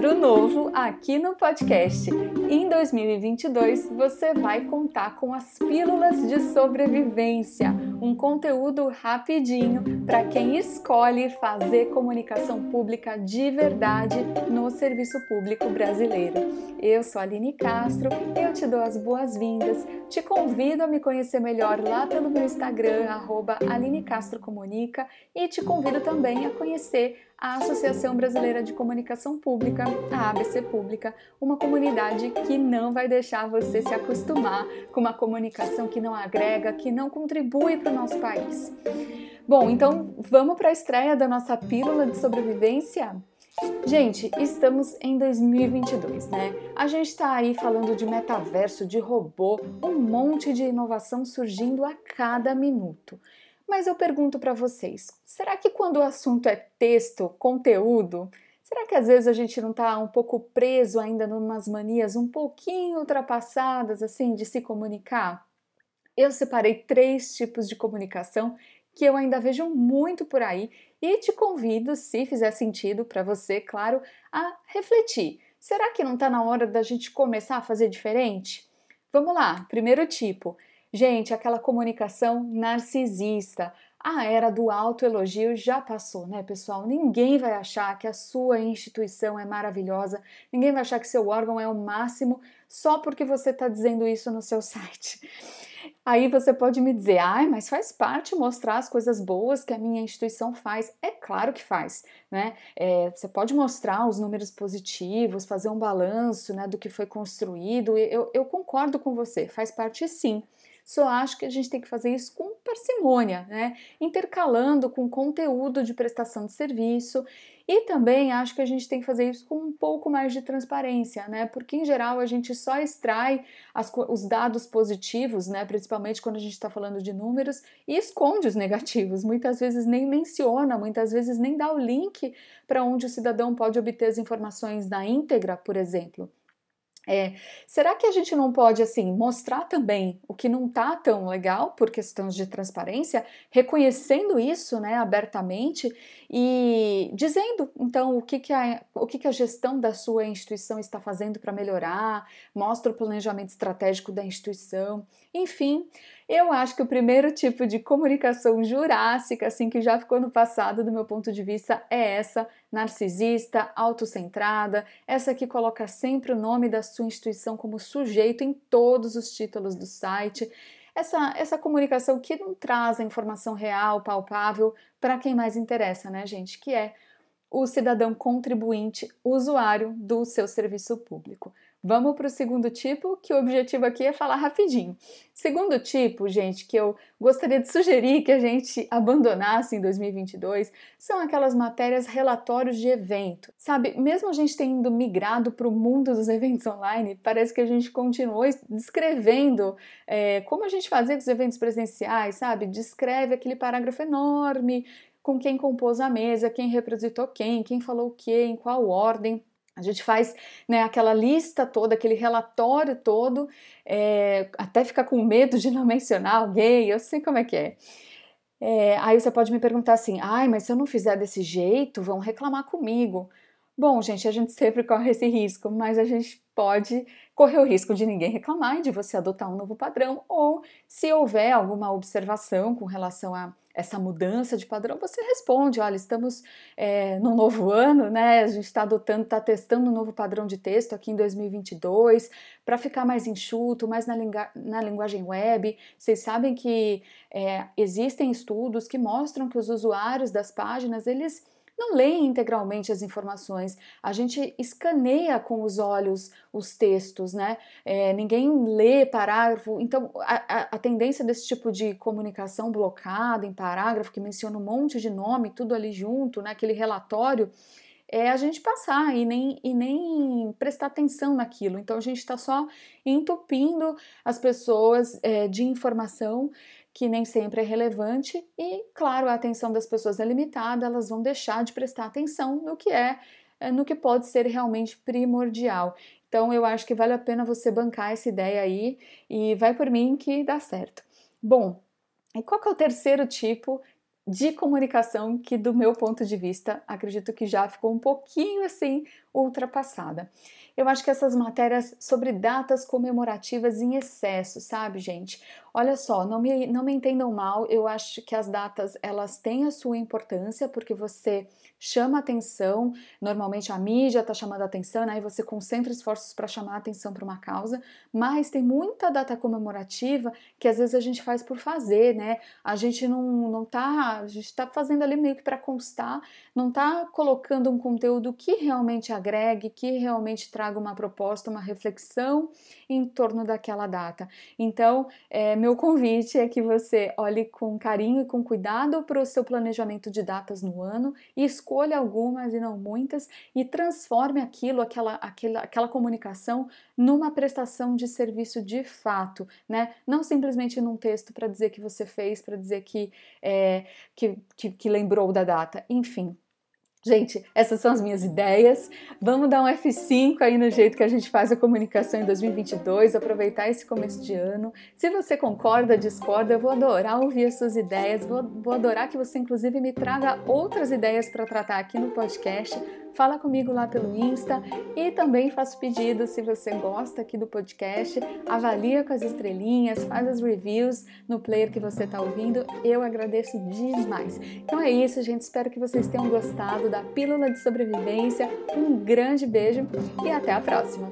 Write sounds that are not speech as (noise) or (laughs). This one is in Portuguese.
quadro novo aqui no podcast. Em 2022, você vai contar com as pílulas de sobrevivência, um conteúdo rapidinho para quem escolhe fazer comunicação pública de verdade no serviço público brasileiro. Eu sou Aline Castro, eu te dou as boas-vindas, te convido a me conhecer melhor lá pelo meu Instagram, arroba Aline Castro Comunica, e te convido também a conhecer a Associação Brasileira de Comunicação Pública, a ABC Pública, uma comunidade que não vai deixar você se acostumar com uma comunicação que não agrega, que não contribui para o nosso país. Bom, então vamos para a estreia da nossa pílula de sobrevivência? Gente, estamos em 2022, né? A gente está aí falando de metaverso, de robô, um monte de inovação surgindo a cada minuto. Mas eu pergunto para vocês: será que quando o assunto é texto, conteúdo, será que às vezes a gente não está um pouco preso ainda em umas manias um pouquinho ultrapassadas, assim, de se comunicar? Eu separei três tipos de comunicação que eu ainda vejo muito por aí e te convido, se fizer sentido para você, claro, a refletir. Será que não está na hora da gente começar a fazer diferente? Vamos lá, primeiro tipo. Gente, aquela comunicação narcisista. A era do autoelogio já passou, né, pessoal? Ninguém vai achar que a sua instituição é maravilhosa, ninguém vai achar que seu órgão é o máximo só porque você está dizendo isso no seu (laughs) site. Aí você pode me dizer, ai, mas faz parte mostrar as coisas boas que a minha instituição faz. É claro que faz, né? É, você pode mostrar os números positivos, fazer um balanço né, do que foi construído. Eu, eu concordo com você, faz parte sim. Só acho que a gente tem que fazer isso com parcimônia, né? Intercalando com conteúdo de prestação de serviço e também acho que a gente tem que fazer isso com um pouco mais de transparência, né? Porque em geral a gente só extrai as, os dados positivos, né? Principalmente quando a gente está falando de números, e esconde os negativos. Muitas vezes nem menciona, muitas vezes nem dá o link para onde o cidadão pode obter as informações na íntegra, por exemplo. É, será que a gente não pode assim mostrar também o que não está tão legal por questões de transparência, reconhecendo isso, né, abertamente e dizendo então o que, que, a, o que, que a gestão da sua instituição está fazendo para melhorar, mostra o planejamento estratégico da instituição, enfim, eu acho que o primeiro tipo de comunicação jurássica, assim, que já ficou no passado, do meu ponto de vista, é essa narcisista, autocentrada, essa que coloca sempre o nome da sua instituição como sujeito em todos os títulos do site. Essa, essa comunicação que não traz a informação real, palpável, para quem mais interessa, né, gente? Que é o cidadão contribuinte, usuário do seu serviço público. Vamos para o segundo tipo, que o objetivo aqui é falar rapidinho. Segundo tipo, gente, que eu gostaria de sugerir que a gente abandonasse em 2022 são aquelas matérias relatórios de evento. Sabe, mesmo a gente tendo migrado para o mundo dos eventos online, parece que a gente continuou descrevendo é, como a gente fazia com os eventos presenciais, sabe? Descreve aquele parágrafo enorme com quem compôs a mesa, quem representou quem, quem falou o que, em qual ordem. A gente faz né, aquela lista toda, aquele relatório todo, é, até ficar com medo de não mencionar alguém, eu sei como é que é. é. Aí você pode me perguntar assim: ai, mas se eu não fizer desse jeito, vão reclamar comigo. Bom, gente, a gente sempre corre esse risco, mas a gente pode correr o risco de ninguém reclamar e de você adotar um novo padrão, ou se houver alguma observação com relação a essa mudança de padrão, você responde: olha, estamos é, no novo ano, né? A gente está adotando, está testando um novo padrão de texto aqui em 2022 para ficar mais enxuto, mais na, na linguagem web. Vocês sabem que é, existem estudos que mostram que os usuários das páginas eles não leem integralmente as informações, a gente escaneia com os olhos os textos, né? É, ninguém lê parágrafo, então a, a, a, tendência desse tipo de comunicação blocada em parágrafo, que menciona um monte de nome, tudo ali junto, né? aquele relatório, é a gente passar e nem, e nem prestar atenção naquilo. Então a gente está só entupindo as pessoas é, de informação que nem sempre é relevante e, claro, a atenção das pessoas é limitada, elas vão deixar de prestar atenção no que é, é, no que pode ser realmente primordial. Então, eu acho que vale a pena você bancar essa ideia aí e vai por mim que dá certo. Bom, e qual que é o terceiro tipo de comunicação que, do meu ponto de vista, acredito que já ficou um pouquinho assim ultrapassada. Eu acho que essas matérias sobre datas comemorativas em excesso, sabe, gente? Olha só, não me, não me entendam mal, eu acho que as datas elas têm a sua importância porque você chama atenção, normalmente a mídia está chamando atenção, aí né? você concentra esforços para chamar atenção para uma causa, mas tem muita data comemorativa que às vezes a gente faz por fazer, né? A gente não, não tá, a gente está fazendo ali meio que para constar, não está colocando um conteúdo que realmente agregue, que realmente traga uma proposta, uma reflexão em torno daquela data. Então, é, meu convite é que você olhe com carinho e com cuidado para o seu planejamento de datas no ano e escolha algumas e não muitas e transforme aquilo, aquela, aquela, aquela comunicação numa prestação de serviço de fato, né? Não simplesmente num texto para dizer que você fez, para dizer que, é, que, que, que lembrou da data, enfim. Gente, essas são as minhas ideias. Vamos dar um F5 aí no jeito que a gente faz a comunicação em 2022, aproveitar esse começo de ano. Se você concorda, discorda, eu vou adorar ouvir as suas ideias, vou, vou adorar que você, inclusive, me traga outras ideias para tratar aqui no podcast fala comigo lá pelo Insta e também faço pedido se você gosta aqui do podcast, avalia com as estrelinhas, faz as reviews no player que você está ouvindo, eu agradeço demais. Então é isso, gente, espero que vocês tenham gostado da Pílula de Sobrevivência. Um grande beijo e até a próxima!